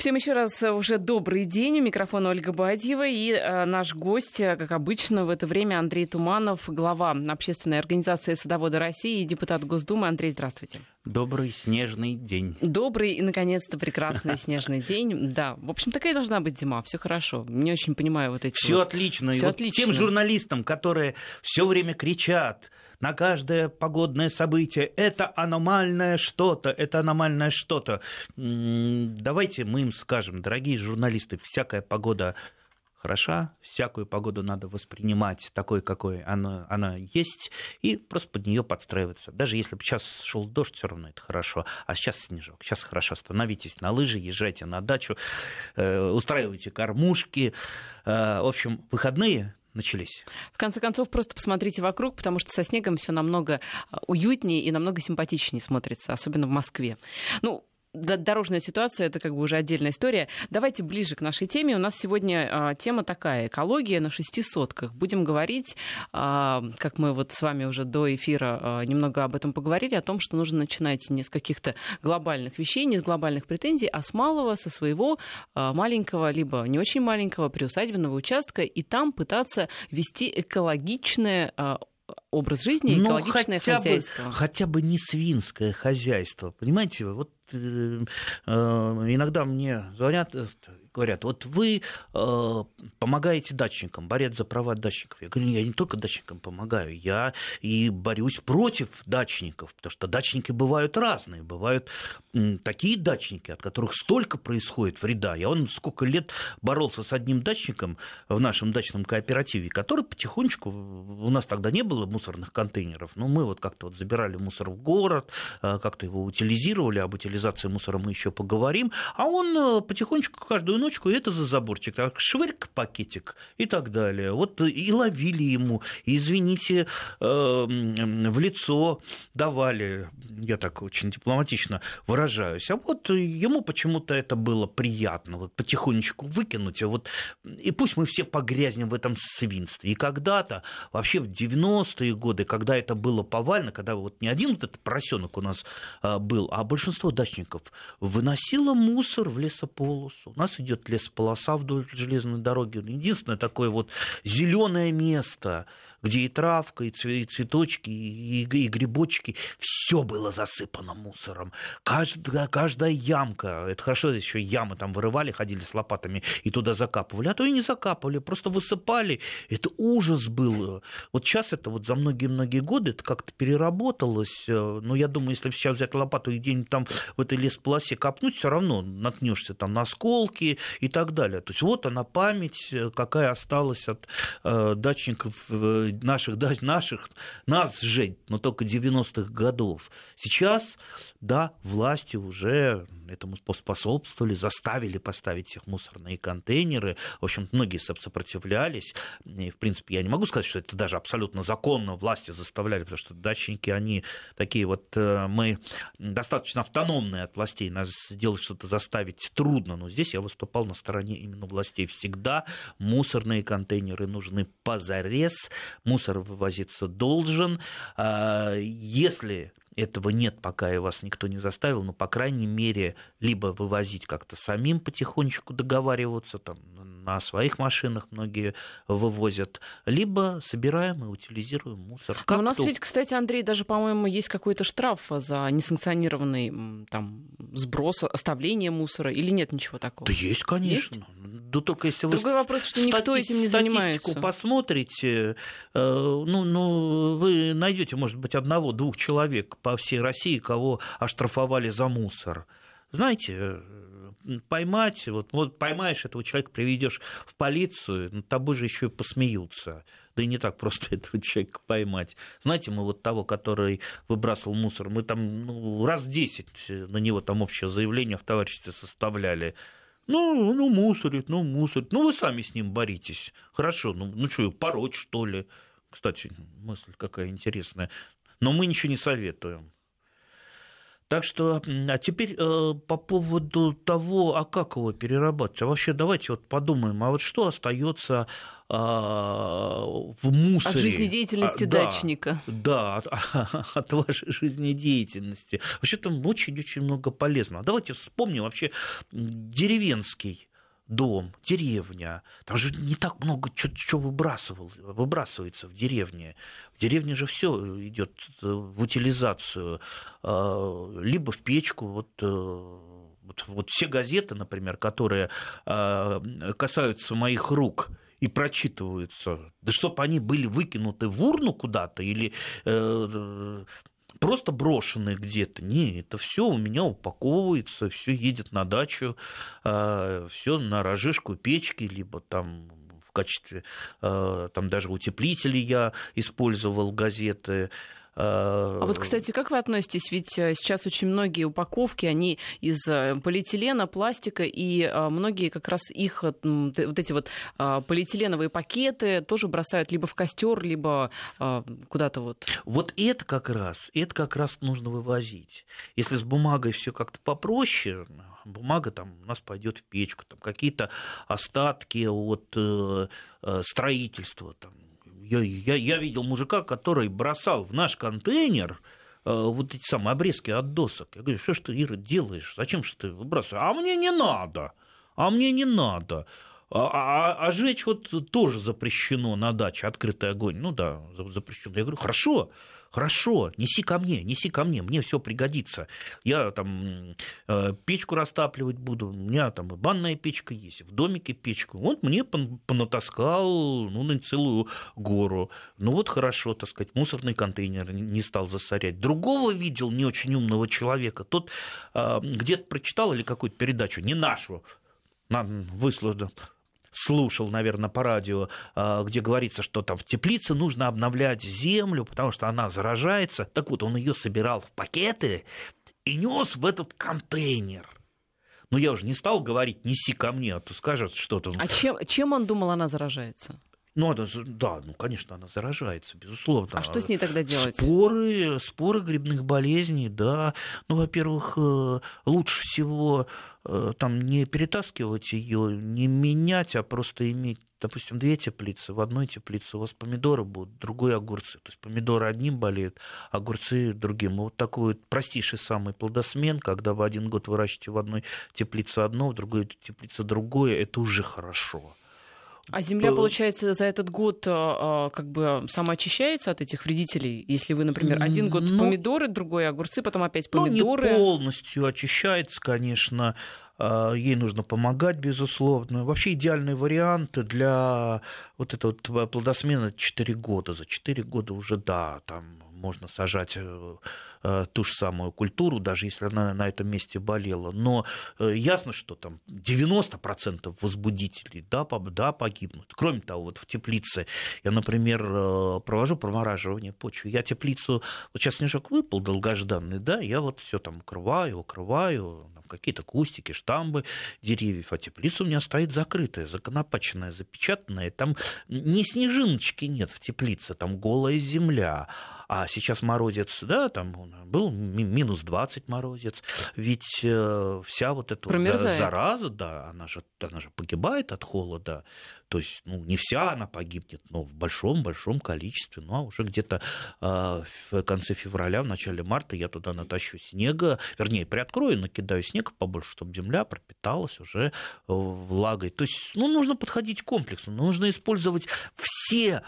Всем еще раз э, уже добрый день. У микрофона Ольга Бадьева и э, наш гость, э, как обычно, в это время Андрей Туманов, глава общественной организации «Садоводы России» и депутат Госдумы. Андрей, здравствуйте. Добрый снежный день. Добрый и, наконец-то, прекрасный снежный день. Да, в общем, такая должна быть зима. Все хорошо. Не очень понимаю вот эти... Все вот... отлично. Все и отлично. Вот тем журналистам, которые все время кричат, на каждое погодное событие. Это аномальное что-то, это аномальное что-то. Давайте мы им скажем, дорогие журналисты, всякая погода хороша, всякую погоду надо воспринимать такой, какой она, она есть, и просто под нее подстраиваться. Даже если бы сейчас шел дождь, все равно это хорошо. А сейчас снежок, сейчас хорошо. Становитесь на лыжи, езжайте на дачу, э, устраивайте кормушки. Э, в общем, выходные начались. В конце концов, просто посмотрите вокруг, потому что со снегом все намного а, уютнее и намного симпатичнее смотрится, особенно в Москве. Ну, дорожная ситуация это как бы уже отдельная история. Давайте ближе к нашей теме. У нас сегодня а, тема такая: экология на шести сотках. Будем говорить, а, как мы вот с вами уже до эфира а, немного об этом поговорили, о том, что нужно начинать не с каких-то глобальных вещей, не с глобальных претензий, а с малого, со своего маленького, либо не очень маленького приусадебного участка, и там пытаться вести экологичное образ жизни, ну, экологичное хотя хозяйство. Бы, хотя бы не свинское хозяйство. Понимаете, вот иногда мне звонят, э, говорят, вот вы э, помогаете дачникам, борец за права дачников. Я говорю, я не только дачникам помогаю, я и борюсь против дачников, потому что дачники бывают разные, бывают м, такие дачники, от которых столько происходит вреда. Я он сколько лет боролся с одним дачником в нашем дачном кооперативе, который потихонечку, у нас тогда не было мусорных контейнеров, но мы вот как-то вот забирали мусор в город, э, как-то его утилизировали, об утилизации мусора мы еще поговорим, а он э, потихонечку каждую ночку, это за заборчик, так, швырк пакетик и так далее. Вот и ловили ему, извините, э, в лицо давали, я так очень дипломатично выражаюсь, а вот ему почему-то это было приятно, вот потихонечку выкинуть, а вот, и пусть мы все погрязнем в этом свинстве. И когда-то, вообще в 90-е годы, когда это было повально, когда вот не один вот этот поросенок у нас а, был, а большинство дачников выносило мусор в лесополосу. У нас идет лесополоса вдоль железной дороги. Единственное такое вот зеленое место, где и травка, и цветочки, и, и грибочки, все было засыпано мусором. Каждая, каждая ямка, это хорошо, еще ямы там вырывали, ходили с лопатами и туда закапывали, а то и не закапывали, просто высыпали. Это ужас был. Вот сейчас это вот за многие-многие годы это как-то переработалось. Но я думаю, если сейчас взять лопату и где-нибудь там в этой лесполосе копнуть, все равно наткнешься там на осколки и так далее. То есть вот она память, какая осталась от э, дачников э, наших, да, наших, нас же, но только 90-х годов. Сейчас, да, власти уже этому способствовали, заставили поставить всех мусорные контейнеры. В общем, многие сопротивлялись. И, в принципе, я не могу сказать, что это даже абсолютно законно власти заставляли, потому что дачники, они такие вот, э, мы достаточно автономные от властей, нас сделать что-то заставить трудно, но здесь я выступал на стороне именно властей. Всегда мусорные контейнеры нужны позарез, мусор вывозиться должен. А, если этого нет, пока и вас никто не заставил, но, по крайней мере, либо вывозить как-то самим потихонечку договариваться, там, на своих машинах многие вывозят, либо собираем и утилизируем мусор. Как у нас ведь, кстати, Андрей, даже, по-моему, есть какой-то штраф за несанкционированный там, сброс, оставление мусора, или нет ничего такого? Да есть, конечно. Есть? Да только если вы Другой вопрос, что никто этим не занимается. посмотрите, э, ну, ну, вы найдете, может быть, одного-двух человек по всей России, кого оштрафовали за мусор. Знаете, поймать, вот, вот поймаешь этого человека, приведешь в полицию, над тобой же еще и посмеются. Да и не так просто этого человека поймать. Знаете, мы вот того, который выбрасывал мусор, мы там ну, раз десять на него там общее заявление в товариществе составляли. Ну, ну, мусорит, ну, мусорит. Ну, вы сами с ним боритесь. Хорошо, ну, ну что, пороть, что ли? Кстати, мысль какая интересная. Но мы ничего не советуем. Так что, а теперь э, по поводу того, а как его перерабатывать, а вообще давайте вот подумаем, а вот что остается э, в мусоре? От жизнедеятельности а, дачника. Да, да от, от вашей жизнедеятельности. Вообще там очень-очень много полезного. Давайте вспомним вообще деревенский дом, деревня. Там же не так много чего выбрасывал, выбрасывается в деревне. В деревне же все идет в утилизацию, а, либо в печку. Вот, э, вот, вот все газеты, например, которые а, касаются моих рук, и прочитываются. Да чтобы они были выкинуты в урну куда-то или э, просто брошенные где-то. Не, это все у меня упаковывается, все едет на дачу, а, все на рожишку печки, либо там в качестве, а, там даже утеплителей я использовал газеты, а вот, кстати, как вы относитесь? Ведь э, сейчас очень многие упаковки, они из э, полиэтилена, пластика, и э, многие как раз их, вот эти вот полиэтиленовые пакеты тоже бросают либо в костер, либо куда-то вот. Вот это как раз, это как раз нужно вывозить. Если с бумагой все как-то попроще, бумага там у нас пойдет в печку, там какие-то остатки от строительства, там, я, я, я видел мужика, который бросал в наш контейнер э, вот эти самые обрезки от досок. Я говорю, что ж ты, Ира, делаешь? Зачем же ты выбрасываешь? А мне не надо. А мне не надо. А, а, а жечь вот тоже запрещено на даче, открытый огонь. Ну да, запрещено. Я говорю, хорошо, Хорошо, неси ко мне, неси ко мне, мне все пригодится. Я там э, печку растапливать буду, у меня там банная печка есть, в домике печка. Вот мне понатаскал ну, на целую гору. Ну вот хорошо, так сказать, мусорный контейнер не стал засорять. Другого видел не очень умного человека. Тот э, где-то прочитал или какую-то передачу, не нашу, выслушал, слушал, наверное, по радио, а, где говорится, что там в теплице нужно обновлять землю, потому что она заражается. Так вот, он ее собирал в пакеты и нес в этот контейнер. Но я уже не стал говорить, неси ко мне, а то скажет что-то. А чем, чем он думал, она заражается? Ну, она, да, ну, конечно, она заражается, безусловно. А что с ней тогда делать? Споры, споры грибных болезней, да. Ну, во-первых, э, лучше всего там не перетаскивать ее, не менять, а просто иметь допустим, две теплицы, в одной теплице у вас помидоры будут, другой огурцы. То есть помидоры одним болеют, огурцы другим. Вот такой вот простейший самый плодосмен, когда вы один год выращиваете в одной теплице одно, в другой теплице другое, это уже хорошо. А земля, получается, за этот год э, э, как бы самоочищается от этих вредителей? Если вы, например, один год ну, помидоры, другой огурцы, потом опять помидоры? Ну, не полностью очищается, конечно. А, ей нужно помогать, безусловно. Вообще идеальный вариант для вот этого плодосмена 4 года. За 4 года уже, да, там можно сажать э, э, ту же самую культуру, даже если она на этом месте болела. Но э, ясно, что там 90% возбудителей да, да, погибнут. Кроме того, вот в теплице я, например, провожу промораживание почвы. Я теплицу, вот сейчас снежок выпал долгожданный, да, я вот все там укрываю, укрываю, какие-то кустики, штамбы деревьев, а теплица у меня стоит закрытая, законопаченная, запечатанная. Там ни снежиночки нет в теплице, там голая земля. А сейчас морозец, да, там был минус 20 морозец. Ведь э, вся вот эта Промерзает. зараза, да, она же, она же погибает от холода. То есть, ну, не вся она погибнет, но в большом-большом количестве. Ну, а уже где-то э, в конце февраля, в начале марта я туда натащу снега, вернее, приоткрою, накидаю снег побольше, чтобы земля пропиталась уже э, влагой. То есть, ну, нужно подходить комплексно, нужно использовать все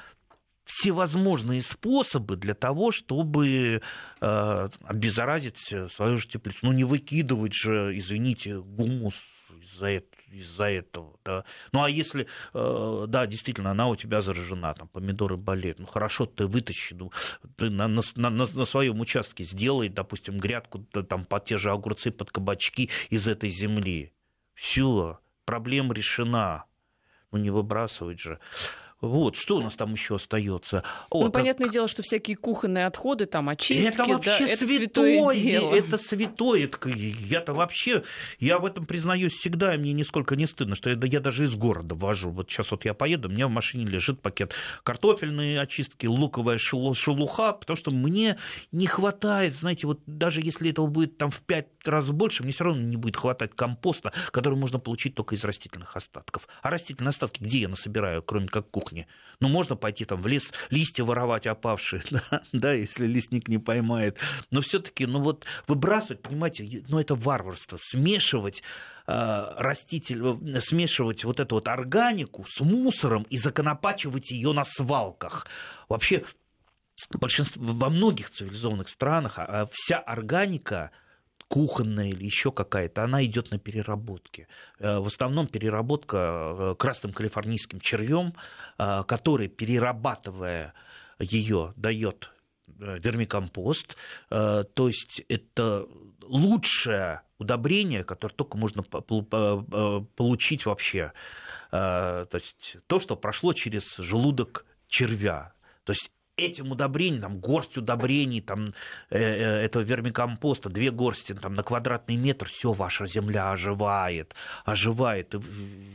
всевозможные способы для того, чтобы э, обеззаразить свою же теплицу. Ну, не выкидывать же, извините, гумус из-за этого из-за этого, да. Ну, а если, э, да, действительно, она у тебя заражена, там, помидоры болеют, ну, хорошо, ты вытащи, ну, ты на, на, на, на своем участке сделай, допустим, грядку, там, под те же огурцы, под кабачки из этой земли. Все, проблема решена. Ну, не выбрасывать же. Вот, что у нас там еще остается? ну, понятное дело, что всякие кухонные отходы, там, очистки, это вообще да, это святое дело. Это святое. Я-то вообще, я в этом признаюсь всегда, и мне нисколько не стыдно, что я, я даже из города вожу. Вот сейчас вот я поеду, у меня в машине лежит пакет картофельные очистки, луковая шелуха, потому что мне не хватает, знаете, вот даже если этого будет там в пять раз больше, мне все равно не будет хватать компоста, который можно получить только из растительных остатков. А растительные остатки где я насобираю, кроме как кухни? Кухне. Ну, можно пойти там в лес, листья воровать опавшие, да, да если лесник не поймает. Но все-таки, ну вот выбрасывать, понимаете, ну это варварство. Смешивать э, раститель, смешивать вот эту вот органику с мусором и законопачивать ее на свалках. Вообще, большинство, во многих цивилизованных странах а, а вся органика кухонная или еще какая-то, она идет на переработке. Э, в основном переработка э, красным калифорнийским червем, э, который, перерабатывая ее, дает вермикомпост. То есть это лучшее удобрение, которое только можно получить вообще. То есть то, что прошло через желудок червя. То есть этим удобрением, там, горсть удобрений, там, э, э, этого вермикомпоста, две горсти там, на квадратный метр, все, ваша земля оживает, оживает. И,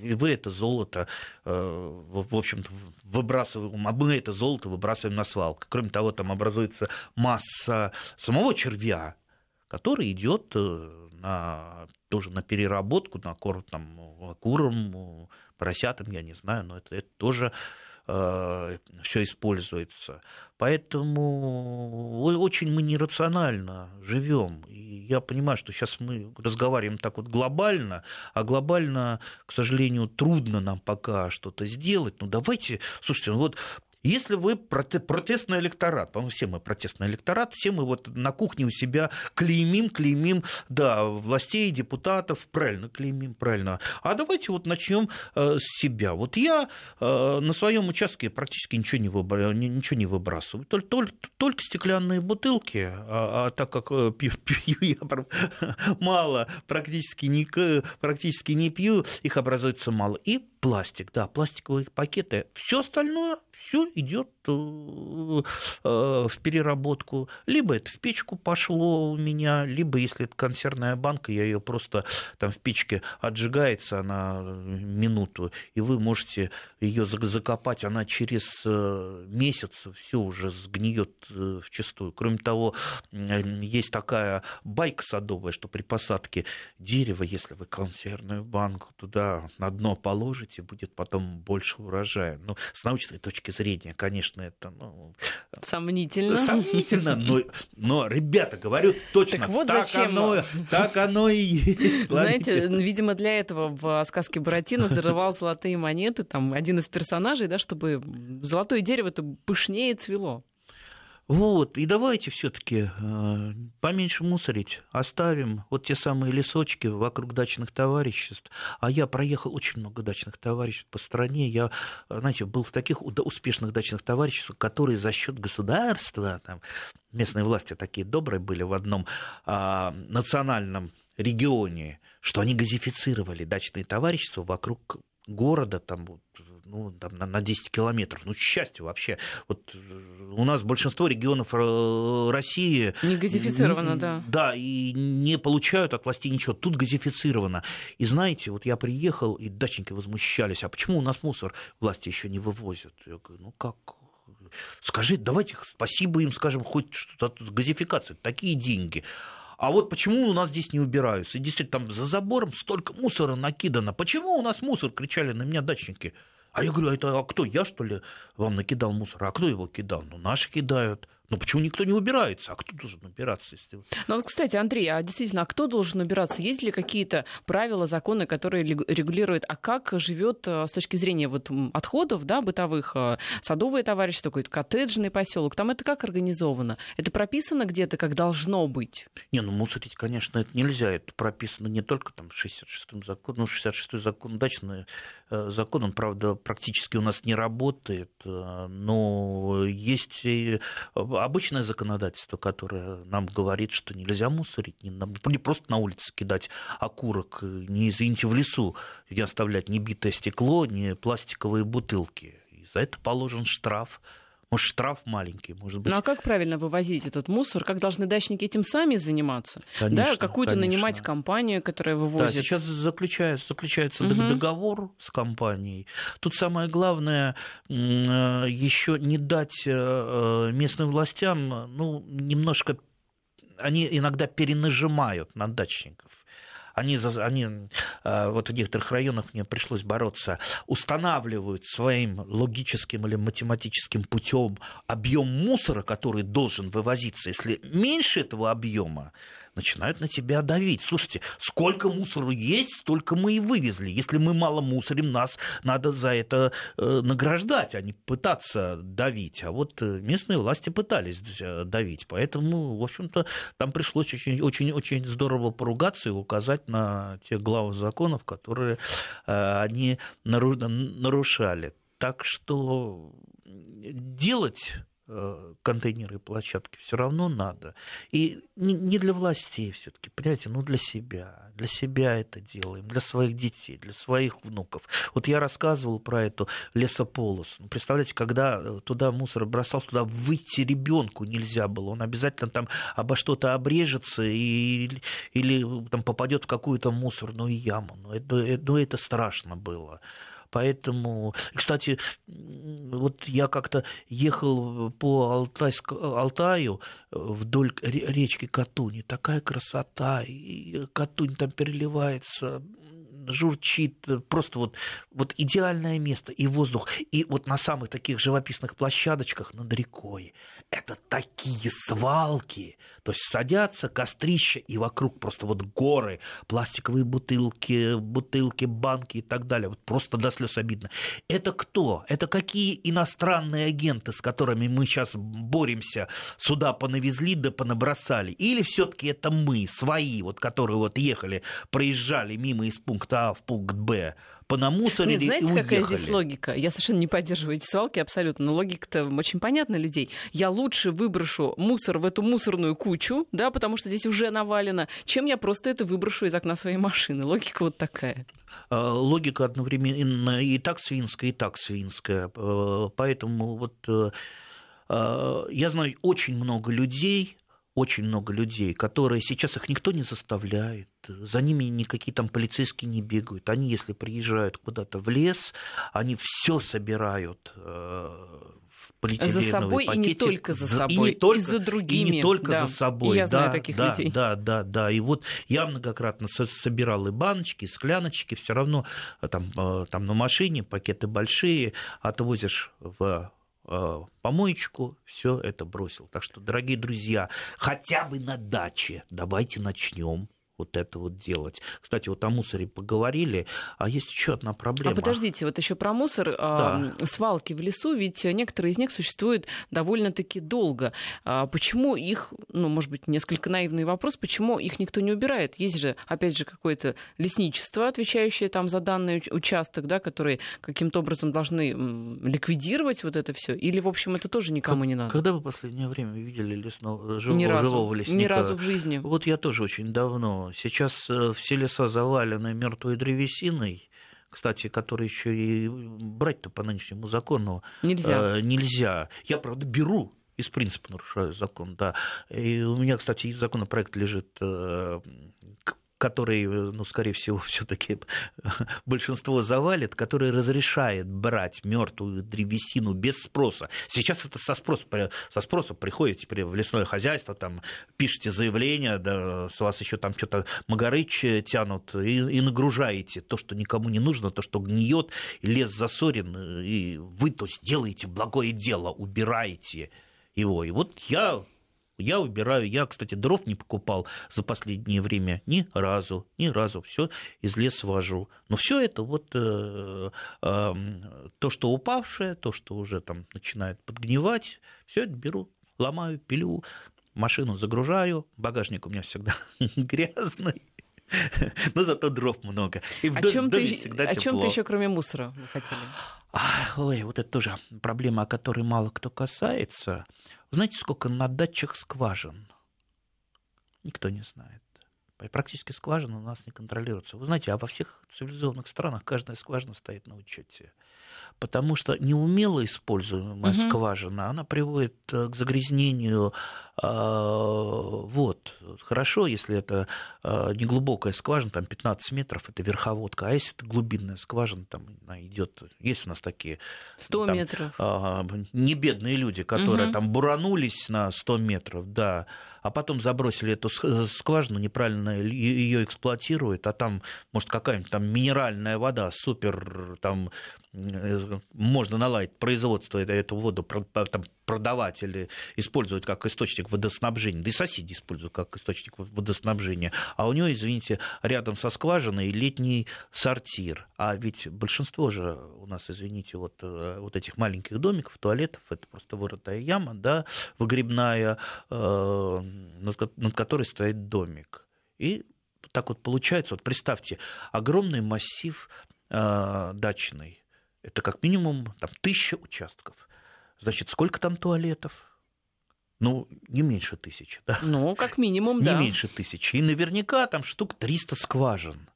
и вы это золото, э, в, общем-то, выбрасываем, а мы это золото выбрасываем на свалку. Кроме того, там образуется масса самого червя, который идет э, на, тоже на переработку, на корм там, курам, поросятам, я не знаю, но это, это тоже все используется. Поэтому очень мы нерационально живем. И я понимаю, что сейчас мы разговариваем так вот глобально, а глобально, к сожалению, трудно нам пока что-то сделать. Ну давайте, слушайте, ну вот если вы протестный электорат, по-моему, все мы протестный электорат, все мы вот на кухне у себя клеймим, клеймим, да, властей, депутатов, правильно, клеймим, правильно. А давайте вот начнем э, с себя. Вот я э, на своем участке практически ничего не, выбра... ничего не выбрасываю, только, только, только стеклянные бутылки, а, а так как э, пью, пью я мало, практически не, практически не пью, их образуется мало. И пластик, да, пластиковые пакеты. Все остальное все идет э, э, в переработку. Либо это в печку пошло у меня, либо если это консервная банка, я ее просто там в печке отжигается она минуту, и вы можете ее закопать, она через э, месяц все уже сгниет в чистую. Кроме того, есть такая байка садовая, что при посадке дерева, если вы консервную банку туда на дно положите, будет потом больше урожая. Ну, с научной точки точки зрения, конечно, это ну, сомнительно. Сомнительно, но, но ребята, говорю точно, так, вот так, зачем? Оно, так оно и есть. Знаете, видимо, для этого в сказке Буратино зарывал золотые монеты, там один из персонажей, да, чтобы золотое дерево-то пышнее цвело. Вот, и давайте все-таки э, поменьше мусорить, оставим вот те самые лесочки вокруг дачных товариществ. А я проехал очень много дачных товариществ по стране. Я, знаете, был в таких успешных дачных товариществах, которые за счет государства, там, местные власти такие добрые были в одном э, национальном регионе, что они газифицировали дачные товарищества вокруг города, там, ну, там, на, на 10 километров. Ну, счастье вообще. Вот э, у нас большинство регионов э, России... Не газифицировано, не, да. Да, и не получают от властей ничего. Тут газифицировано. И знаете, вот я приехал, и дачники возмущались, а почему у нас мусор власти еще не вывозят? Я говорю, ну как, скажи, давайте спасибо им скажем, хоть что-то, газификация, такие деньги. А вот почему у нас здесь не убираются? И действительно, там за забором столько мусора накидано. Почему у нас мусор? Кричали на меня дачники. А я говорю, а это а кто, я что ли вам накидал мусор? А кто его кидал? Ну, наши кидают. Но почему никто не убирается? А кто должен убираться? Если... Ну, вот, кстати, Андрей, а действительно, а кто должен убираться? Есть ли какие-то правила, законы, которые регулируют, а как живет э, с точки зрения вот отходов, да, бытовых, э, садовое товарищество, какой-то коттеджный поселок? Там это как организовано? Это прописано где-то, как должно быть? Не, ну мусорить, конечно, это нельзя. Это прописано не только там 66-м законом, ну, 66-й закон, дачный э, закон, он, правда, практически у нас не работает, но есть обычное законодательство, которое нам говорит, что нельзя мусорить, не, не просто на улице кидать окурок, не извините в лесу, не оставлять ни битое стекло, ни пластиковые бутылки. за это положен штраф. Может, штраф маленький, может быть. Ну а как правильно вывозить этот мусор? Как должны дачники этим сами заниматься? Конечно, да, какую-то конечно. нанимать компанию, которая вывозит. Да, сейчас заключается, заключается Мгм. договор с компанией. Тут самое главное еще не дать э, местным властям, ну, немножко они иногда перенажимают на дачников. Они, они э, вот в некоторых районах мне пришлось бороться, устанавливают своим логическим или математическим путем объем мусора, который должен вывозиться. Если меньше этого объема, начинают на тебя давить. Слушайте, сколько мусора есть, столько мы и вывезли. Если мы мало мусорим, нас надо за это э, награждать, а не пытаться давить. А вот э, местные власти пытались э, давить. Поэтому, в общем-то, там пришлось очень, очень, очень здорово поругаться и указать на те главы законов, которые они нару- нарушали. Так что делать контейнеры и площадки все равно надо. И не для властей все-таки, понимаете, ну для себя. Для себя это делаем, для своих детей, для своих внуков. Вот я рассказывал про эту лесополосу. Ну, Представляете, когда э, туда мусор бросался, туда выйти ребенку нельзя было. Он обязательно там обо что-то обрежется и, или там попадет в какую-то мусорную яму. Ну это, э, ну, это страшно было. Поэтому, кстати, вот я как-то ехал по Алтайск, Алтаю э, вдоль ре- речки Катуни. Такая красота. И Катунь там переливается, журчит. Просто вот, вот идеальное место. И воздух. И вот на самых таких живописных площадочках над рекой. Это такие свалки. То есть садятся кострища, и вокруг просто вот горы, пластиковые бутылки, бутылки, банки и так далее. Вот просто до слез обидно. Это кто? Это какие иностранные агенты, с которыми мы сейчас боремся, сюда понавезли да понабросали? Или все-таки это мы, свои, вот, которые вот ехали, проезжали мимо из пункта А в пункт Б, понамусорили Нет, знаете, и какая уехали? здесь логика? Я совершенно не поддерживаю эти свалки абсолютно, но логика-то очень понятна людей. Я лучше выброшу мусор в эту мусорную кучу, да, потому что здесь уже навалено, чем я просто это выброшу из окна своей машины. Логика вот такая. Э, логика одновременно и так свинская, и так свинская. Э, Поэтому вот э, э, я знаю очень много людей, очень много людей, которые сейчас их никто не заставляет, за ними никакие там полицейские не бегают. Они, если приезжают куда-то в лес, они все собирают э, в полиэтиленовые За собой и не только за собой, и, не только, и за другими. И не только да. за собой. И я знаю да, таких да, людей. Да, да, да. И вот я многократно со- собирал и баночки, и скляночки, все равно э, там, э, там на машине пакеты большие, отвозишь в помоечку, все это бросил. Так что, дорогие друзья, хотя бы на даче давайте начнем вот это вот делать. Кстати, вот о мусоре поговорили, а есть еще одна проблема. А подождите, вот еще про мусор. а, Свалки в лесу, ведь некоторые из них существуют довольно-таки долго. А Почему их, ну, может быть, несколько наивный вопрос, почему их никто не убирает? Есть же, опять же, какое-то лесничество, отвечающее там за данный уч- участок, да, которые каким-то образом должны ликвидировать вот это все. Или, в общем, это тоже никому не надо? Когда вы последнее время видели лесного, живого, Ни разу. живого лесника? Ни разу в жизни. Вот я тоже очень давно. Сейчас э, все леса завалены мертвой древесиной, кстати, которые еще и брать-то по нынешнему закону Нельзя. э, нельзя. Я, правда, беру из принципа нарушаю закон, да. И у меня, кстати, законопроект лежит, э, к- который, э, ну, скорее всего, все-таки большинство завалит, который разрешает брать мертвую древесину без спроса. Сейчас это со спроса, со спроса приходите теперь в лесное хозяйство, там пишете заявление, да, с вас еще там что-то магарыч тянут и, и нагружаете то, что никому не нужно, то, что гниет, лес засорен, и вы то есть делаете благое дело, убираете его. И вот я я убираю, я, кстати, дров не покупал за последнее время ни разу, ни разу, все из леса вожу. Но все это вот э, э, то, что упавшее, то, что уже там начинает подгнивать, все это беру, ломаю, пилю, машину загружаю, багажник у меня всегда грязный. Но зато дров много. И в О чем доме ты, всегда о чем ты еще, кроме мусора, вы хотели? Ой, вот это тоже проблема, о которой мало кто касается. Знаете, сколько на датчах скважин? Никто не знает. Практически скважина у нас не контролируется. Вы знаете, а во всех цивилизованных странах каждая скважина стоит на учете. Потому что неумело используемая угу. скважина, она приводит э, к загрязнению э, вот. Хорошо, если это э, неглубокая скважина, там 15 метров, это верховодка, а если это глубинная скважина, там она идет, есть у нас такие... 100 там, метров. Э, не бедные люди, которые угу. там буранулись на 100 метров, да, а потом забросили эту скважину, неправильно ее эксплуатируют, а там, может, какая-нибудь там минеральная вода, супер, там, э, можно наладить производство, эту воду продавать или использовать как источник водоснабжения, да и соседи используют как источник водоснабжения, а у него, извините, рядом со скважиной летний сортир. А ведь большинство же у нас, извините, вот, э, вот этих маленьких домиков, туалетов, это просто вырытая яма, да, выгребная, э, над, которой стоит домик. И так вот получается, вот представьте, огромный массив э, дачный, это как минимум там, тысяча участков – Значит, сколько там туалетов? Ну, не меньше тысячи, да? Ну, как минимум, не да. Не меньше тысячи. И наверняка там штук 300 скважин.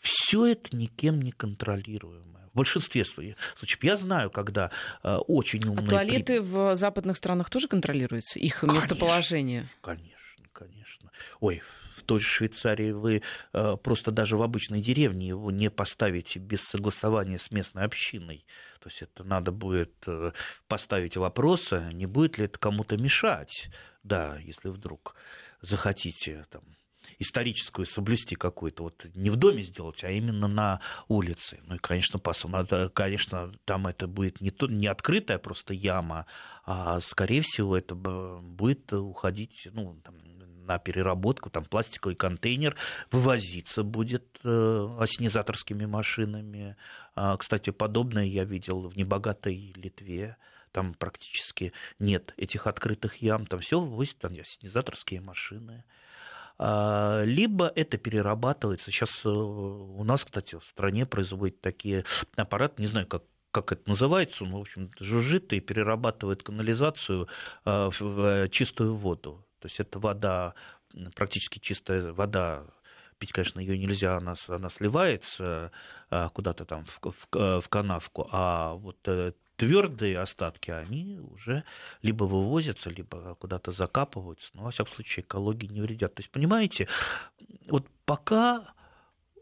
Все это никем не контролируемое. В большинстве случаев. Я знаю, когда э, очень умные... А туалеты при... в западных странах тоже контролируются? Их конечно, местоположение? Конечно, конечно. Ой, в той же Швейцарии вы э, просто даже в обычной деревне его не поставите без согласования с местной общиной. То есть это надо будет э, поставить вопросы, не будет ли это кому-то мешать, да, если вдруг захотите там, историческую соблюсти какую-то, вот не в доме сделать, а именно на улице. Ну и, конечно, пасом, надо, конечно, там это будет не, то, не открытая просто яма, а, скорее всего, это будет уходить, ну, там, на переработку, там пластиковый контейнер вывозиться будет э, ассенизаторскими машинами. А, кстати, подобное я видел в небогатой Литве. Там практически нет этих открытых ям, там все вывозят там ассенизаторские машины а, либо это перерабатывается. Сейчас э, у нас, кстати, в стране производят такие аппараты, не знаю, как как это называется, он, в общем, жужжит и перерабатывает канализацию э, в чистую воду. То есть это вода, практически чистая вода, пить, конечно, ее нельзя, она, она сливается а, куда-то там в, в, в канавку, а вот э, твердые остатки, они уже либо вывозятся, либо куда-то закапываются, но, во всяком случае, экологии не вредят. То есть, понимаете, вот пока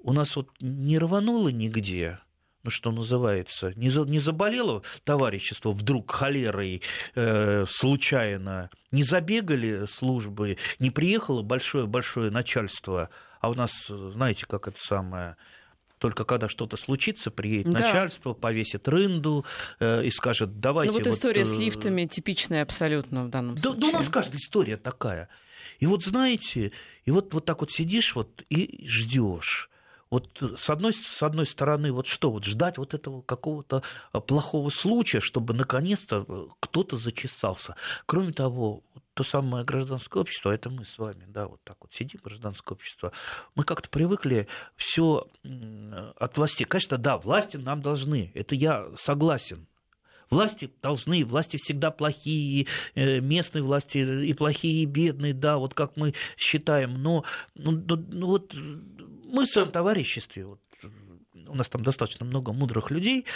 у нас вот не рвануло нигде, ну, что называется, не, за, не заболело товарищество вдруг холерой э, случайно, не забегали службы, не приехало большое-большое начальство, а у нас, знаете, как это самое, только когда что-то случится, приедет да. начальство, повесит рынду э, и скажет, давайте... Ну вот, вот история э... с лифтами типичная абсолютно в данном да, случае. Да у нас каждая история такая. И вот знаете, и вот, вот так вот сидишь вот и ждешь вот с одной, с одной стороны, вот что, вот ждать вот этого какого-то а, плохого случая, чтобы наконец-то э, кто-то зачесался. Кроме того, то самое гражданское общество, это мы с вами, да, вот так вот сидим, гражданское общество, мы как-то привыкли все от власти. Конечно, да, власти нам должны, это я согласен, Власти должны, власти всегда плохие, э, местные власти и плохие, и бедные, да, вот как мы считаем. Но ну, ну, вот мы в своем товариществе, вот, у нас там достаточно много мудрых людей,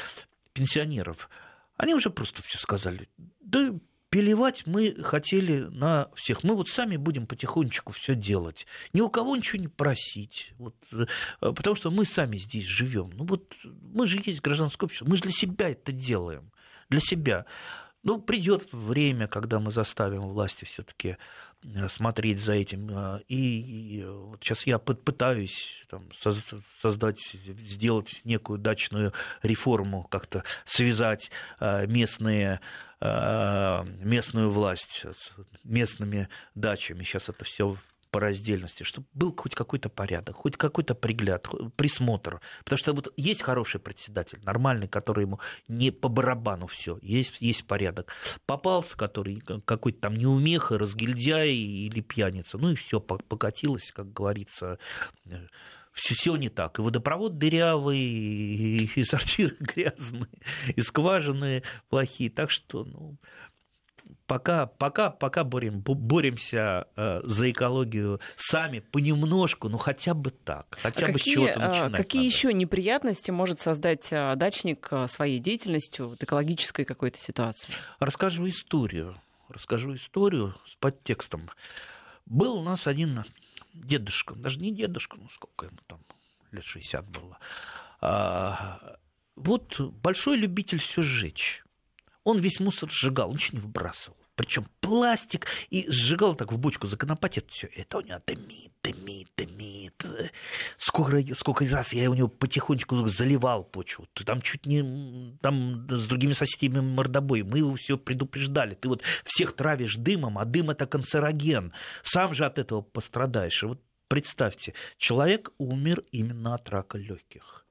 пенсионеров, они уже просто все сказали, да Пелевать мы хотели на всех. Мы вот сами будем потихонечку все делать. Ни у кого ничего не просить. Вот, э, потому что мы сами здесь живем. Ну вот мы же есть гражданское общество. Мы же для себя это делаем. Для себя. Ну, придет время, когда мы заставим власти все-таки э, смотреть за этим. Э, и сейчас я пытаюсь там, создать, сделать некую дачную реформу, как-то связать э, местные местную власть с местными дачами. Сейчас это все по раздельности, чтобы был хоть какой-то порядок, хоть какой-то пригляд, присмотр. Потому что вот есть хороший председатель, нормальный, который ему не по барабану все, есть, есть порядок. Попался, который какой-то там неумеха, разгильдяй или пьяница, ну и все покатилось, как говорится, все, все не так. И водопровод дырявый, и, и сортиры грязные, и скважины плохие. Так что, ну, пока, пока, пока борем, боремся э, за экологию сами понемножку, ну хотя бы так, хотя а бы какие, с чего-то начинать. Какие надо. еще неприятности может создать дачник своей деятельностью, вот, экологической какой-то ситуации? Расскажу историю. Расскажу историю с подтекстом. Был у нас один дедушка, даже не дедушка, ну сколько ему там, лет 60 было. А, вот большой любитель все сжечь. Он весь мусор сжигал, он ничего не выбрасывал. Причем пластик, и сжигал так в бочку законопатит все. Это у него дымит, дымит, дымит. Сколько, сколько раз я у него потихонечку заливал почву. Там чуть не там с другими соседями мордобой. Мы его все предупреждали. Ты вот всех травишь дымом, а дым это канцероген. Сам же от этого пострадаешь. И вот представьте, человек умер именно от рака легких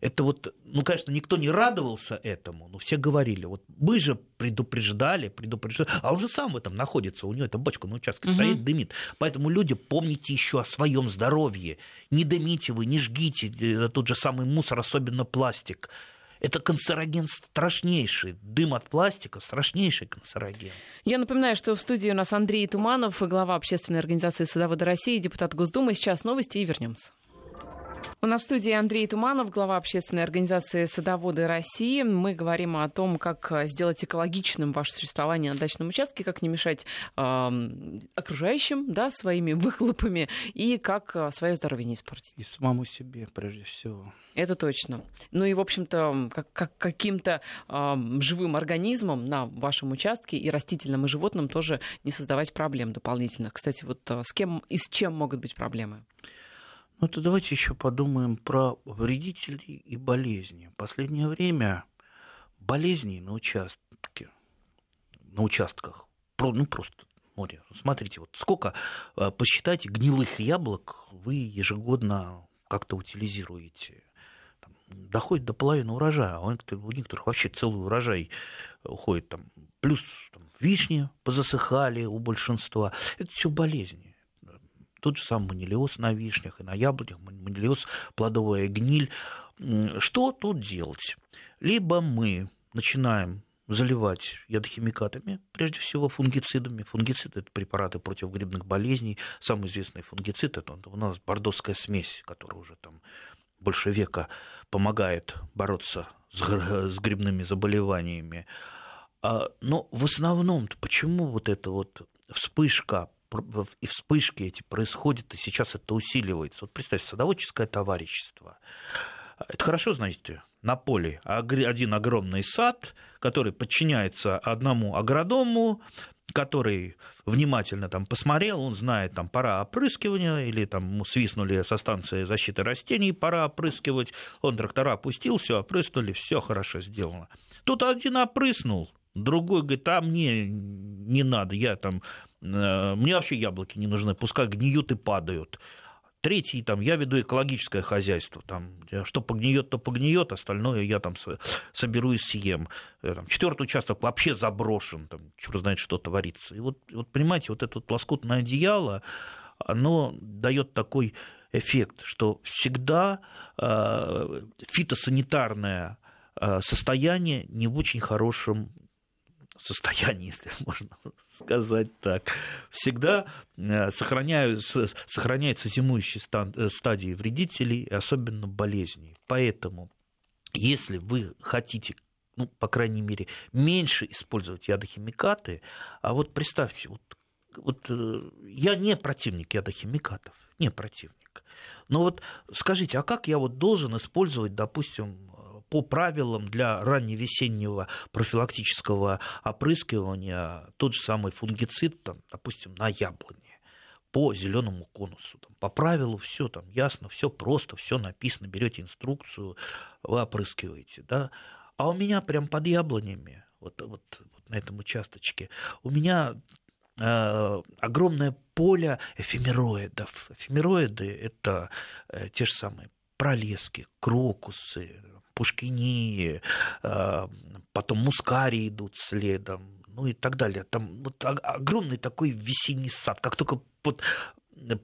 это вот, ну, конечно, никто не радовался этому, но все говорили, вот мы же предупреждали, предупреждали, а он же сам в этом находится, у него эта бочка на участке угу. стоит, дымит. Поэтому люди, помните еще о своем здоровье, не дымите вы, не жгите э, тот же самый мусор, особенно пластик. Это канцероген страшнейший. Дым от пластика страшнейший канцероген. Я напоминаю, что в студии у нас Андрей Туманов, глава общественной организации Садовода России, депутат Госдумы. Сейчас новости и вернемся. У нас в студии Андрей Туманов, глава общественной организации «Садоводы России». Мы говорим о том, как сделать экологичным ваше существование на дачном участке, как не мешать э, окружающим да, своими выхлопами и как э, свое здоровье не испортить. И самому себе, прежде всего. Это точно. Ну и, в общем-то, как, как каким-то э, живым организмом на вашем участке и растительным, и животным тоже не создавать проблем дополнительных. Кстати, вот э, с кем и с чем могут быть проблемы? Ну, то давайте еще подумаем про вредителей и болезни. В последнее время болезней на участке, на участках, ну, просто море. Смотрите, вот сколько, э, посчитайте, гнилых яблок вы ежегодно как-то утилизируете. Там, доходит до половины урожая, а у некоторых, вообще целый урожай уходит. Там, плюс там, вишни позасыхали у большинства. Это все болезни. Тот же самый манилиоз на вишнях и на яблонях, манилиоз, плодовая гниль. Что тут делать? Либо мы начинаем заливать ядохимикатами, прежде всего фунгицидами. Фунгициды – это препараты против грибных болезней. Самый известный фунгицид – это у нас бордовская смесь, которая уже там больше века помогает бороться с грибными заболеваниями. А, но в основном почему вот эта вот вспышка и вспышки эти происходят, и сейчас это усиливается. Вот представьте, садоводческое товарищество. Это хорошо, знаете, на поле один огромный сад, который подчиняется одному агродому, который внимательно там посмотрел, он знает, там пора опрыскивания, или там свистнули со станции защиты растений, пора опрыскивать, он трактора опустил, все опрыснули, все хорошо сделано. Тут один опрыснул, другой говорит, а мне не надо, я там мне вообще яблоки не нужны, пускай гниют и падают. Третий, там, я веду экологическое хозяйство, там, что погниет, то погниет, остальное я там соберу и съем. Э, там, четвертый участок вообще заброшен, там, черт знает, что творится. И вот, вот понимаете, вот это вот лоскутное одеяло, оно дает такой эффект, что всегда э, фитосанитарное э, состояние не в очень хорошем состоянии, если можно сказать так, всегда э, сохраняются зимующие э, стадии вредителей, особенно болезней. Поэтому, если вы хотите ну, по крайней мере, меньше использовать ядохимикаты. А вот представьте, вот, вот э, я не противник ядохимикатов, не противник. Но вот скажите, а как я вот должен использовать, допустим, по правилам для ранневесеннего профилактического опрыскивания тот же самый фунгицид, там, допустим, на яблоне по зеленому конусу. Там, по правилу все там ясно, все просто, все написано, берете инструкцию, вы опрыскиваете. Да? А у меня прям под яблонями, вот, вот, вот на этом участочке, у меня э, огромное поле эфемероидов. Эфемероиды – это э, те же самые пролески, крокусы, пушкини, э, потом мускари идут следом, ну и так далее. Там вот огромный такой весенний сад. Как только вот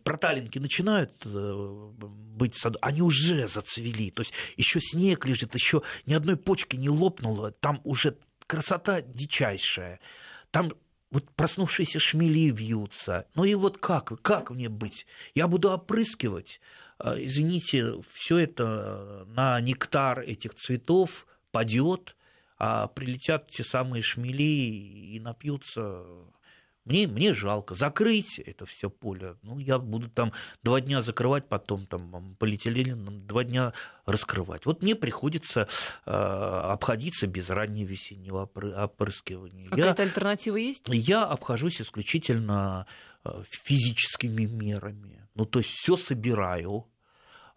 проталинки начинают э, быть саду, они уже зацвели. То есть еще снег лежит, еще ни одной почки не лопнуло, там уже красота дичайшая. Там вот проснувшиеся шмели вьются. Ну и вот как, как мне быть? Я буду опрыскивать, извините, все это на нектар этих цветов падет, а прилетят те самые шмели и напьются мне, мне жалко закрыть это все поле. Ну, я буду там два дня закрывать, потом там полиэтиленом два дня раскрывать. Вот мне приходится э, обходиться без раннего весеннего опрыскивания. Какая-то я, альтернатива есть? Я обхожусь исключительно э, физическими мерами. Ну, то есть все собираю.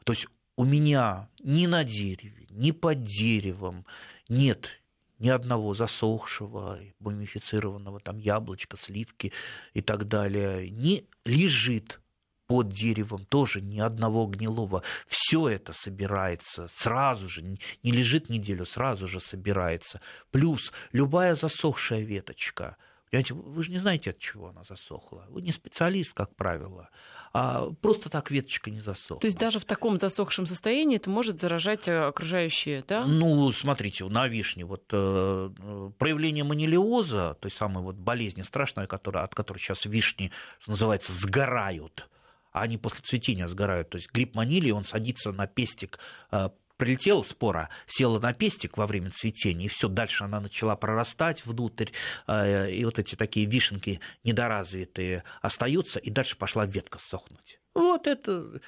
То есть у меня ни на дереве, ни под деревом нет ни одного засохшего, мумифицированного там яблочка, сливки и так далее, не лежит под деревом тоже ни одного гнилого. Все это собирается сразу же, не лежит неделю, сразу же собирается. Плюс любая засохшая веточка – Понимаете, вы же не знаете, от чего она засохла. Вы не специалист, как правило. А просто так веточка не засохла. То есть даже в таком засохшем состоянии это может заражать э, окружающие, да? Ну, смотрите, на вишне вот э, проявление манилиоза, той самой вот болезни страшной, которая, от которой сейчас вишни, что называется, сгорают, а они после цветения сгорают. То есть гриб манилии, он садится на пестик э, прилетела спора, села на пестик во время цветения, и все, дальше она начала прорастать внутрь, э, и вот эти такие вишенки недоразвитые остаются, и дальше пошла ветка сохнуть. Вот это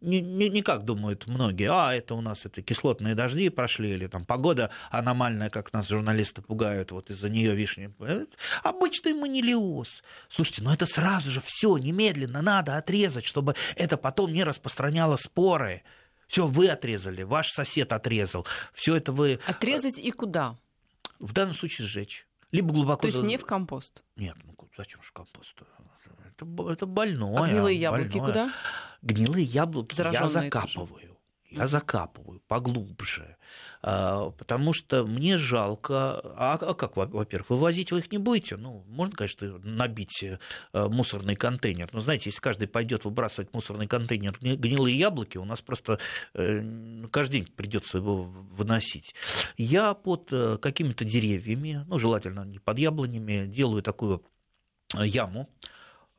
не, не, не как думают многие, а это у нас это кислотные дожди прошли, или там погода аномальная, как нас журналисты пугают, вот из-за нее вишни. Обычный манилиоз. Слушайте, ну это сразу же все немедленно надо отрезать, чтобы это потом не распространяло споры. Все вы отрезали, ваш сосед отрезал. Все это вы... Отрезать и куда? В данном случае сжечь. Либо глубоко... То есть не в компост? Нет, ну зачем же компост? Это, это больное. А гнилые яблоки больное. куда? Гнилые яблоки Зараженные я закапываю. Тоже. Я закапываю поглубже. А, потому что мне жалко. А, а как, во-первых, вывозить вы их не будете? Ну, можно, конечно, набить э, мусорный контейнер. Но знаете, если каждый пойдет выбрасывать мусорный контейнер гнилые яблоки, у нас просто э, каждый день придется его выносить. Я под э, какими-то деревьями, ну, желательно не под яблонями, делаю такую яму,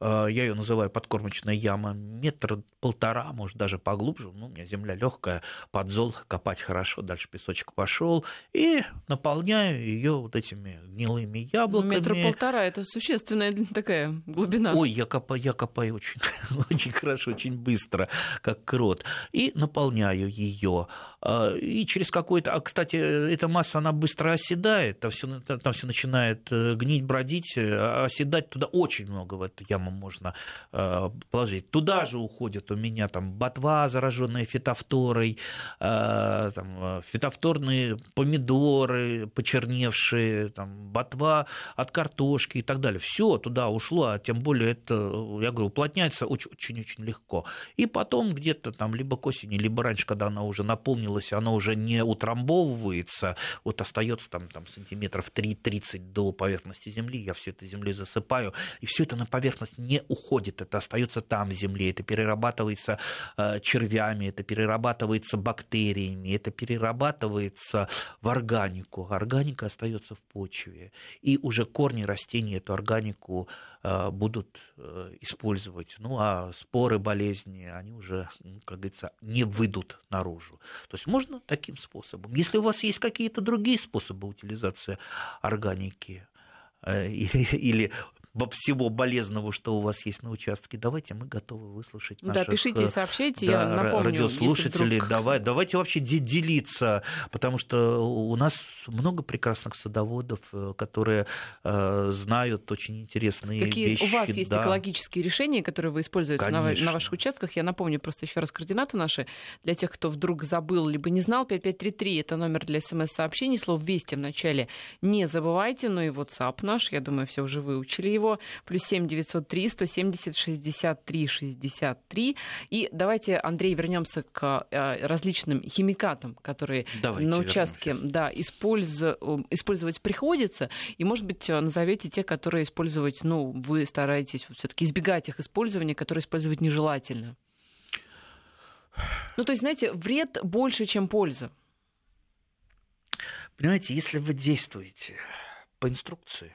я ее называю подкормочная яма, метр полтора, может даже поглубже. Ну, у меня земля легкая, подзол копать хорошо, дальше песочек пошел, и наполняю ее вот этими гнилыми яблоками. Метра полтора это существенная такая глубина. Ой, я копаю, я копаю очень, очень хорошо, очень быстро, как крот. И наполняю ее. А, и через какой-то... А, кстати, эта масса, она быстро оседает, там все, там все начинает э, гнить, бродить, э, оседать. Туда очень много в эту яму можно э, положить. Туда же уходит у меня там ботва, зараженная фитофторой, там, фитофторные помидоры, почерневшие, там, ботва от картошки и так далее. Все туда ушло, а тем более это, я говорю, уплотняется очень-очень легко. И потом где-то там либо к осени, либо раньше, когда она уже наполнилась оно уже не утрамбовывается, вот остается там, там сантиметров 3-30 до поверхности земли, я все это землей засыпаю, и все это на поверхность не уходит, это остается там в земле, это перерабатывается э, червями, это перерабатывается бактериями, это перерабатывается в органику, органика остается в почве, и уже корни растений эту органику э, будут э, использовать. Ну а споры болезни, они уже, как говорится, не выйдут наружу. То есть можно таким способом. Если у вас есть какие-то другие способы утилизации органики, э, или всего болезного, что у вас есть на участке, давайте мы готовы выслушать наших да, пишите и э, сообщайте, да, я напомню, радиослушателей. Вдруг... Давай, давайте вообще делиться, потому что у нас много прекрасных садоводов, э, которые э, знают очень интересные Какие вещи. у вас есть да. экологические решения, которые вы используете на, на ваших участках? Я напомню просто еще раз координаты наши для тех, кто вдруг забыл либо не знал. 5533 это номер для смс-сообщений, слово «Вести» в начале не забывайте, но и WhatsApp наш, я думаю, все уже выучили его его. Плюс семь девятьсот три сто семьдесят шестьдесят три шестьдесят три. И давайте, Андрей, вернемся к э, различным химикатам, которые давайте на участке да, использ... использовать приходится. И, может быть, назовете те, которые использовать, ну, вы стараетесь все-таки избегать их использования, которые использовать нежелательно. Ну, то есть, знаете, вред больше, чем польза. Понимаете, если вы действуете по инструкции,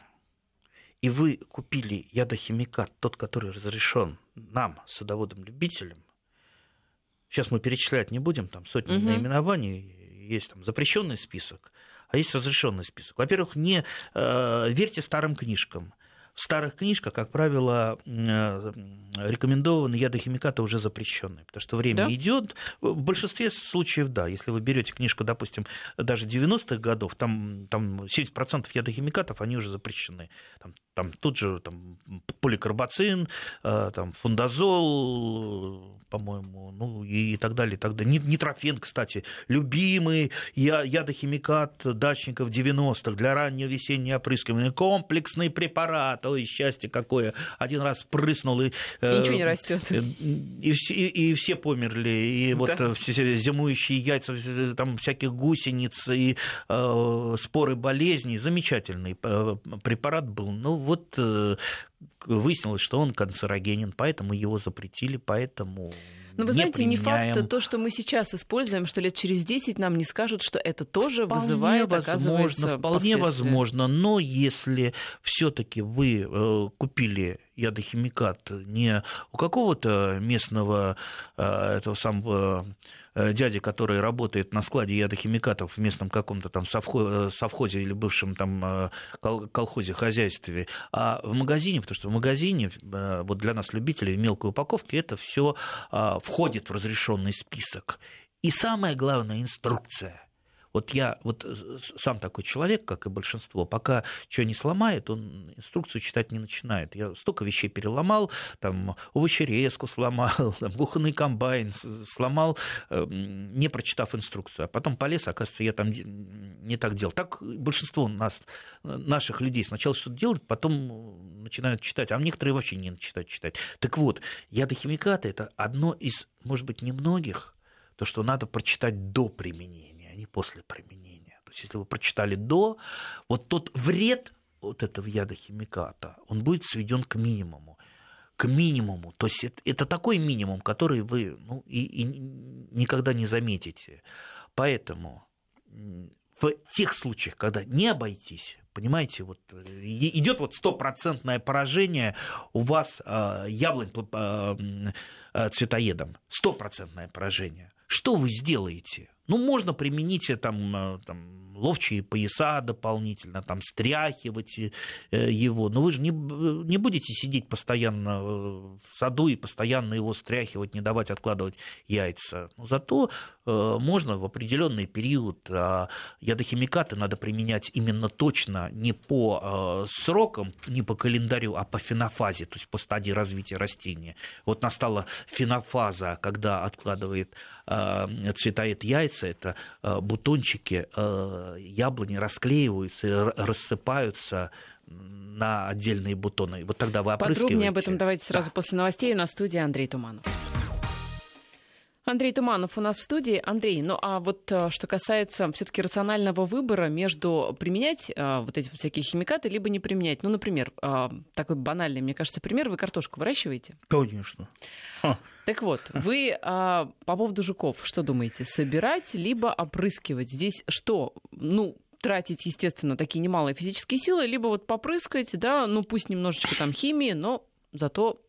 и вы купили ядохимикат, тот, который разрешен нам, садоводам-любителям, сейчас мы перечислять не будем, там сотни угу. наименований, есть там запрещенный список, а есть разрешенный список. Во-первых, не э, верьте старым книжкам. В старых книжках, как правило, э, рекомендованные ядохимикаты уже запрещенные, потому что время да? идет. В большинстве случаев, да. Если вы берете книжку, допустим, даже 90-х годов, там, там 70% ядохимикатов, они уже запрещены. Там, там тут же там, поликарбацин, э, там, фундазол, по-моему, ну и так далее, и так далее. Нитрофен, кстати, любимый ядохимикат дачников 90-х для раннего весеннего опрыскивания, комплексный препарат, ой, счастье какое, один раз прыснул и... и ничего не растет. Э, и, и, и все померли, и да. вот э, все зимующие яйца, там всяких гусениц, и э, споры болезней, замечательный препарат был. Ну вот выяснилось, что он канцерогенен, поэтому его запретили, поэтому но вы знаете, не факт то, что мы сейчас используем, что лет через 10 нам не скажут, что это тоже вполне вызывает, возможно, Вполне возможно, но если все таки вы э, купили ядохимикат не у какого-то местного э, этого самого Э, дяди, который работает на складе ядохимикатов в местном каком-то там совхозе, совхозе или бывшем там э, колхозе, хозяйстве, а в магазине, потому что в магазине, э, вот для нас, любителей мелкой упаковки, это все а, входит в разрешенный список. И самое главное, инструкция. Вот я вот э, сам такой человек, как и большинство, пока что не сломает, он инструкцию читать не начинает. Я столько вещей переломал, там овощерезку сломал, там, кухонный комбайн сломал, эм, не прочитав инструкцию. А потом полез, оказывается, я там не так делал. Так большинство нас, наших людей сначала что-то делают, потом начинают читать, а некоторые вообще не начинают читать. Так вот, ядохимикаты – это одно из, может быть, немногих, то, что надо прочитать до применения не после применения. То есть, если вы прочитали до, вот тот вред вот этого ядохимиката, он будет сведен к минимуму. К минимуму. То есть это, это такой минимум, который вы ну, и, и никогда не заметите. Поэтому в тех случаях, когда не обойтись, понимаете, вот идет вот стопроцентное поражение у вас э, яблонь э, цветоедом, стопроцентное поражение. Что вы сделаете? Ну, можно применить э, там, э, там ловчие пояса дополнительно, там, стряхивать э, его. Но вы же не, не будете сидеть постоянно в саду и постоянно его стряхивать, не давать откладывать яйца. Но зато можно в определенный период а ядохимикаты надо применять именно точно не по срокам, не по календарю, а по фенофазе, то есть по стадии развития растения. Вот настала фенофаза, когда откладывает цветоед яйца, это бутончики яблони расклеиваются и рассыпаются на отдельные бутоны. Вот тогда вы опрыскиваете. Подробнее об этом давайте сразу да. после новостей. У нас в студии Андрей Туманов. Андрей Туманов у нас в студии. Андрей, ну а вот э, что касается все-таки рационального выбора между применять а, вот эти всякие химикаты, либо не применять. Ну, например, а, такой банальный, мне кажется, пример. Вы картошку выращиваете? Конечно. Так вот, вы а, по поводу жуков что думаете? Собирать либо опрыскивать? Здесь что? Ну, тратить, естественно, такие немалые физические силы, либо вот попрыскать, да, ну пусть немножечко там химии, но зато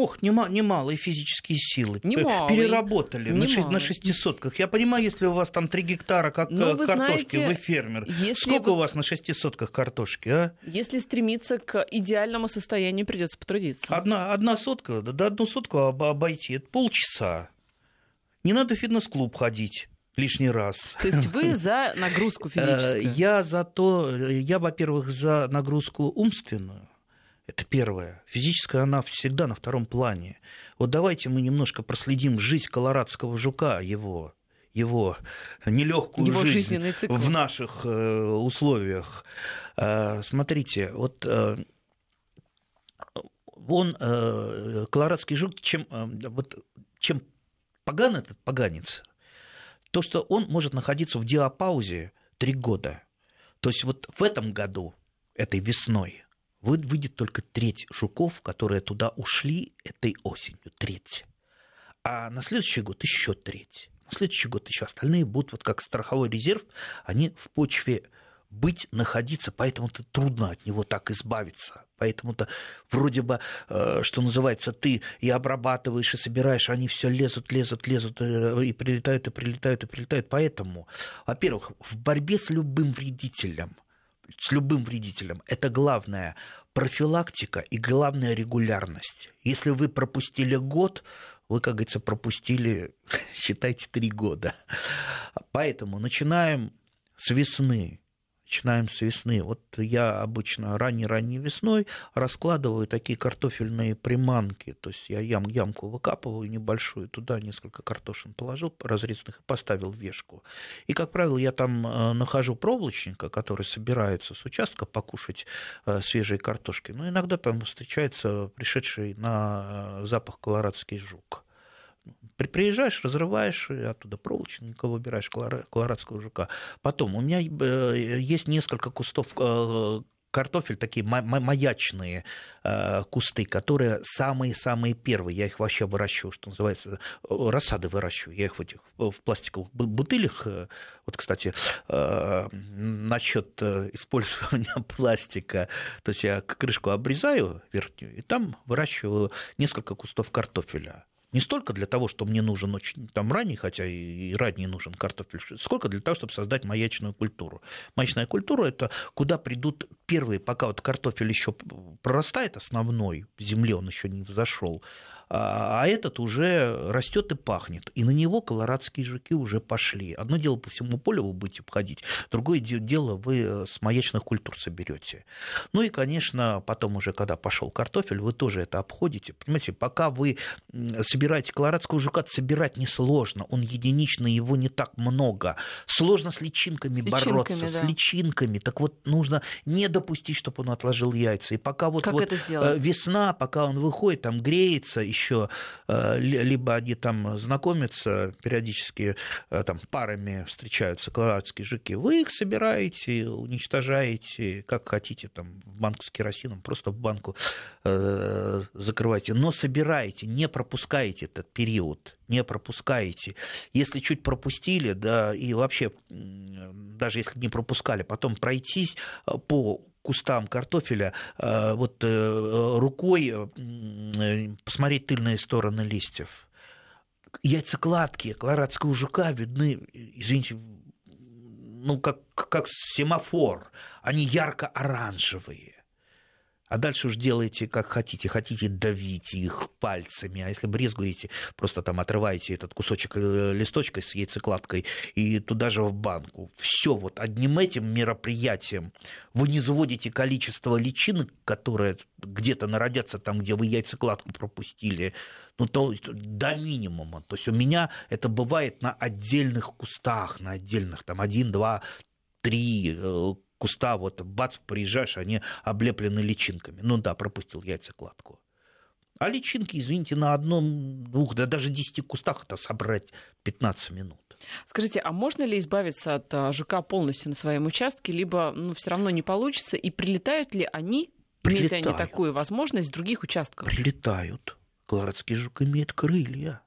Ох, нема, немалые физические силы. Немалые. Переработали немалые. на, на шестисотках. Я понимаю, если у вас там три гектара как Но ну, картошки, вы, знаете, вы фермер. Сколько вот, у вас на шестисотках картошки, а? Если стремиться к идеальному состоянию, придется потрудиться. Одна, одна сотка, да одну сотку обойти, это полчаса. Не надо в фитнес-клуб ходить лишний раз. То есть вы за нагрузку э, физическую? Я за то, я, во-первых, за нагрузку умственную, это первое. Физическая она всегда на втором плане. Вот давайте мы немножко проследим жизнь колорадского жука, его его нелегкую его жизнь в наших э, условиях. Э, смотрите, вот э, он, колорадский жук, чем, вот, чем поган этот поганец, то, что он может находиться в диапаузе три года. То есть вот в этом году, этой весной, выйдет только треть жуков, которые туда ушли этой осенью, треть. А на следующий год еще треть. На следующий год еще остальные будут, вот как страховой резерв, они в почве быть, находиться, поэтому-то трудно от него так избавиться. Поэтому-то вроде бы, э, что называется, ты и обрабатываешь, и собираешь, они все лезут, лезут, лезут, э, и прилетают, и прилетают, и прилетают. Поэтому, во-первых, в борьбе с любым вредителем, с любым вредителем, это главное профилактика и главная регулярность. Если вы пропустили год, вы, как говорится, пропустили, считайте, три года. Поэтому начинаем с весны начинаем с весны. Вот я обычно ранней-ранней весной раскладываю такие картофельные приманки. То есть я ям, ямку выкапываю небольшую, туда несколько картошин положил разрезанных и поставил вешку. И, как правило, я там э, нахожу проволочника, который собирается с участка покушать э, свежей картошки. Но иногда там встречается пришедший на э, запах колорадский жук. Приезжаешь, разрываешь, и оттуда проволочника выбираешь колорадского жука. Потом у меня э, есть несколько кустов э, картофель, такие маячные э, кусты, которые самые-самые первые. Я их вообще выращиваю, что называется, рассады выращиваю. Я их в этих в пластиковых бутылях. Вот, кстати, насчет использования пластика. То есть я крышку обрезаю верхнюю, и там выращиваю несколько кустов картофеля. Не столько для того, что мне нужен очень там ранний, хотя и ранний нужен картофель, сколько для того, чтобы создать маячную культуру. Маячная культура – это куда придут первые, пока вот картофель еще прорастает основной, в земле он еще не взошел, а, а этот уже растет и пахнет. И на него колорадские жуки уже пошли. Одно дело по всему полю вы будете обходить, другое дело вы э, с маячных культур соберете. Ну и, конечно, потом уже, когда пошел картофель, вы тоже это обходите. Понимаете, пока вы собираете колорадского жука, собирать несложно. Он единичный, его не так много. Сложно с личинками, с личинками бороться, да. с личинками. Так вот, нужно не допустить, чтобы он отложил яйца. И пока вот, вот э, весна, пока он выходит, там греется, еще э, либо они там знакомятся периодически, э, там парами встречаются колорадские жуки, вы их собираете, уничтожаете, как хотите, там, в банку с керосином, просто в банку э, закрываете, но собираете, не пропускаете этот период, не пропускаете. Если чуть пропустили, да, и вообще, даже если не пропускали, потом пройтись по кустам картофеля э, вот э, рукой э, посмотреть тыльные стороны листьев. Яйцекладки колорадского жука видны, извините, ну, как, как семафор. Они ярко-оранжевые. А дальше уж делайте как хотите. Хотите, давите их пальцами. А если брезгуете, просто там отрываете этот кусочек э, листочка с яйцекладкой и туда же в банку. Все вот одним этим мероприятием вы не заводите количество личинок, которые где-то народятся там, где вы яйцекладку пропустили, ну, то, до минимума. То есть у меня это бывает на отдельных кустах, на отдельных, там, один, два, три э, куста, вот бац, приезжаешь, они облеплены личинками. Ну да, пропустил яйцекладку. А личинки, извините, на одном, двух, да даже десяти кустах это собрать 15 минут. Скажите, а можно ли избавиться от а, жука полностью на своем участке, либо ну, все равно не получится? И прилетают ли они, прилетают. имеют ли они такую возможность с других участков? Прилетают. Колорадский жук имеет крылья.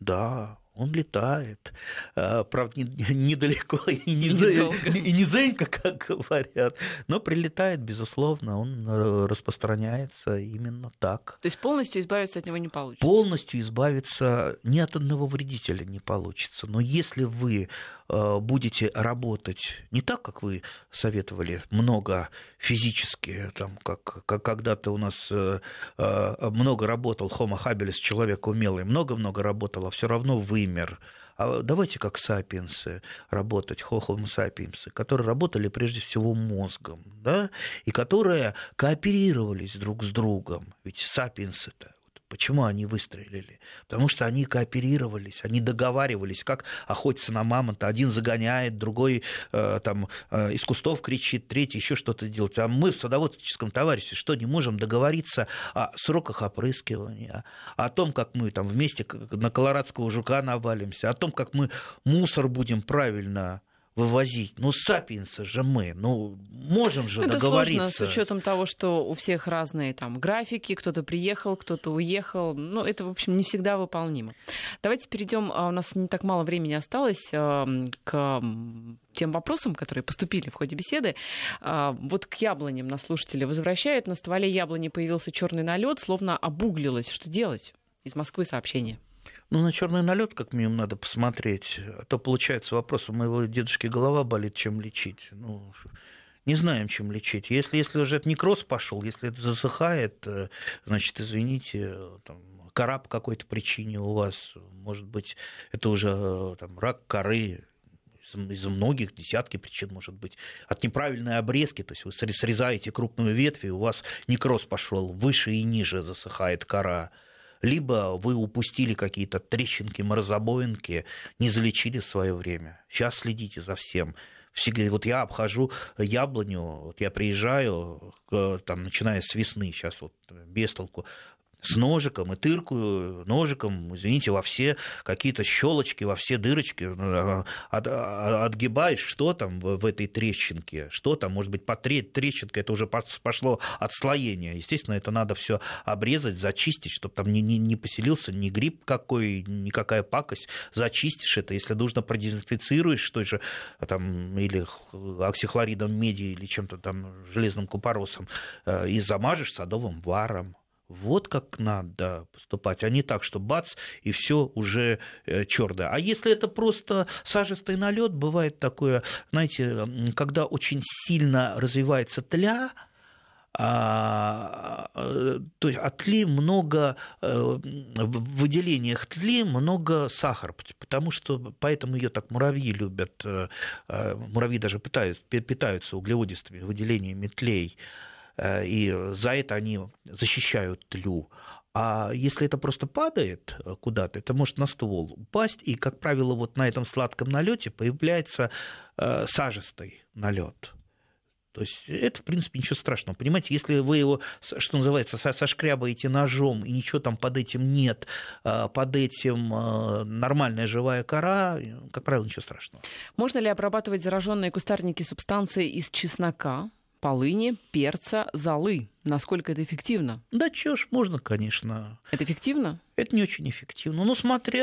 Да, он летает. А, правда, недалеко и не, за, и не зенька, как говорят, но прилетает, безусловно, он э, распространяется именно так. То есть полностью избавиться от него не получится? Полностью избавиться ни от одного вредителя не получится. Но если вы будете работать не так, как вы советовали, много физически, там, как, как когда-то у нас э, э, много работал Homo habilis, человек умелый, много-много работал, а все равно вымер. А давайте как сапиенсы работать, Homo sapiens, которые работали прежде всего мозгом, да, и которые кооперировались друг с другом. Ведь сапиенсы-то Почему они выстрелили? Потому что они кооперировались, они договаривались, как охотиться на мамонта. Один загоняет, другой э, там, э, из кустов кричит, третий еще что-то делает. А мы в садоводческом товариществе что, не можем договориться о сроках опрыскивания, о том, как мы там вместе на колорадского жука навалимся, о том, как мы мусор будем правильно вывозить. Ну, сапиенсы же мы, ну, можем же Это договориться. сложно с учетом того, что у всех разные там графики, кто-то приехал, кто-то уехал. Ну, это, в общем, не всегда выполнимо. Давайте перейдем, а, у нас не так мало времени осталось, а, к тем вопросам, которые поступили в ходе беседы. А, вот к яблоням нас слушатели возвращают. На стволе яблони появился черный налет, словно обуглилось. Что делать? Из Москвы сообщение. Ну, на черный налет, как минимум, надо посмотреть. А то получается вопрос, у моего дедушки голова болит, чем лечить. Ну, не знаем, чем лечить. Если, если уже это некроз пошел, если это засыхает, э, значит, извините, там, кора по какой-то причине у вас, может быть, это уже э, там, рак коры, из многих, десятки причин, может быть, от неправильной обрезки, то есть вы срезаете крупную ветвь, и у вас некроз пошел выше и ниже засыхает кора либо вы упустили какие-то трещинки, морозобоинки, не залечили в свое время. Сейчас следите за всем. Всегда, вот я обхожу яблоню, вот я приезжаю, там, начиная с весны, сейчас вот без толку, с ножиком и тыркую ножиком, извините, во все какие-то щелочки, во все дырочки, ну, от, отгибаешь, что там в этой трещинке, что там, может быть, по трещинке, это уже пошло отслоение. Естественно, это надо все обрезать, зачистить, чтобы там не, не, не поселился ни гриб какой, никакая пакость. Зачистишь это, если нужно, продезинфицируешь той же там, или оксихлоридом меди или чем-то там железным купоросом э, и замажешь садовым варом вот как надо поступать, а не так, что бац, и все уже э, черное. А если это просто сажистый налет, бывает такое, знаете, когда очень сильно развивается тля, а, э, то есть от тли много, э, в выделениях тли много сахара, потому что поэтому ее так муравьи любят, муравьи даже питаются, питаются углеводистыми выделениями тлей. Э, и за это они защищают тлю. А если это просто падает куда-то, это может на ствол упасть, и, как правило, вот на этом сладком налете появляется э, сажистый налет. То есть это, в принципе, ничего страшного. Понимаете, если вы его, что называется, сошкрябаете ножом, и ничего там под этим нет, э, под этим нормальная живая кора, как правило, ничего страшного. Можно ли обрабатывать зараженные кустарники субстанцией из чеснока? Полыни, перца, золы. Насколько это эффективно? Да чё ж, можно, конечно. Это эффективно? Это не очень эффективно. Ну, смотря,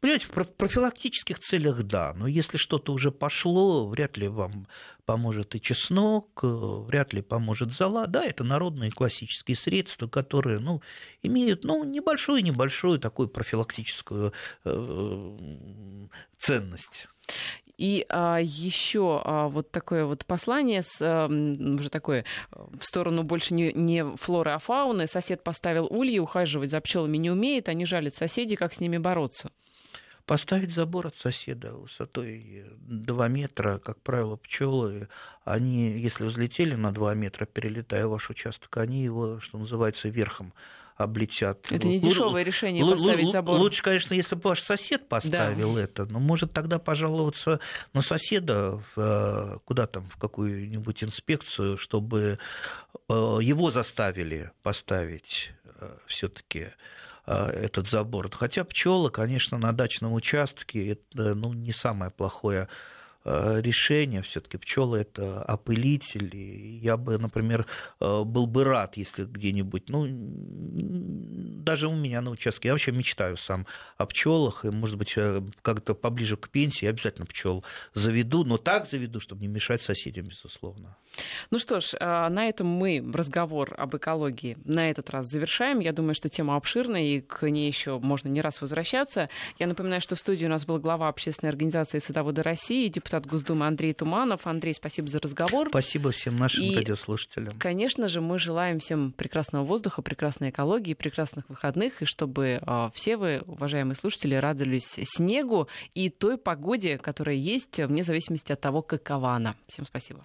понимаете, в профилактических целях да, но если что-то уже пошло, вряд ли вам поможет и чеснок, вряд ли поможет зола. Да, это народные классические средства, которые, ну, имеют, ну, небольшую-небольшую такую профилактическую э, ценность. И а, еще а, вот такое вот послание, с, а, уже такое в сторону больше не, не флоры, а фауны. Сосед поставил ульи, ухаживать за пчелами не умеет, они жалят соседей, как с ними бороться? Поставить забор от соседа высотой 2 метра, как правило, пчелы, они, если взлетели на 2 метра, перелетая ваш участок, они его, что называется, верхом облетят. Это не дешевое решение л- поставить забор. Лучше, конечно, если бы ваш сосед поставил да. это, но может тогда пожаловаться на соседа в, э, куда там, в какую-нибудь инспекцию, чтобы э, его заставили поставить э, все-таки этот забор. Хотя пчелы, конечно, на дачном участке это ну, не самое плохое решение. Все-таки пчелы это опылители. Я бы, например, э, был бы рад, если где-нибудь, ну, даже у меня на участке, я вообще мечтаю сам о пчелах, и, может быть, э, как-то поближе к пенсии я обязательно пчел заведу, но так заведу, чтобы не мешать соседям, безусловно. Ну что ж, на этом мы разговор об экологии на этот раз завершаем. Я думаю, что тема обширная, и к ней еще можно не раз возвращаться. Я напоминаю, что в студии у нас был глава общественной организации «Садоводы России», депутат депутат Госдумы Андрей Туманов. Андрей, спасибо за разговор. Спасибо всем нашим и, радиослушателям. Конечно же, мы желаем всем прекрасного воздуха, прекрасной экологии, прекрасных выходных, и чтобы э, все вы, уважаемые слушатели, радовались снегу и той погоде, которая есть, вне зависимости от того, какова она. Всем спасибо.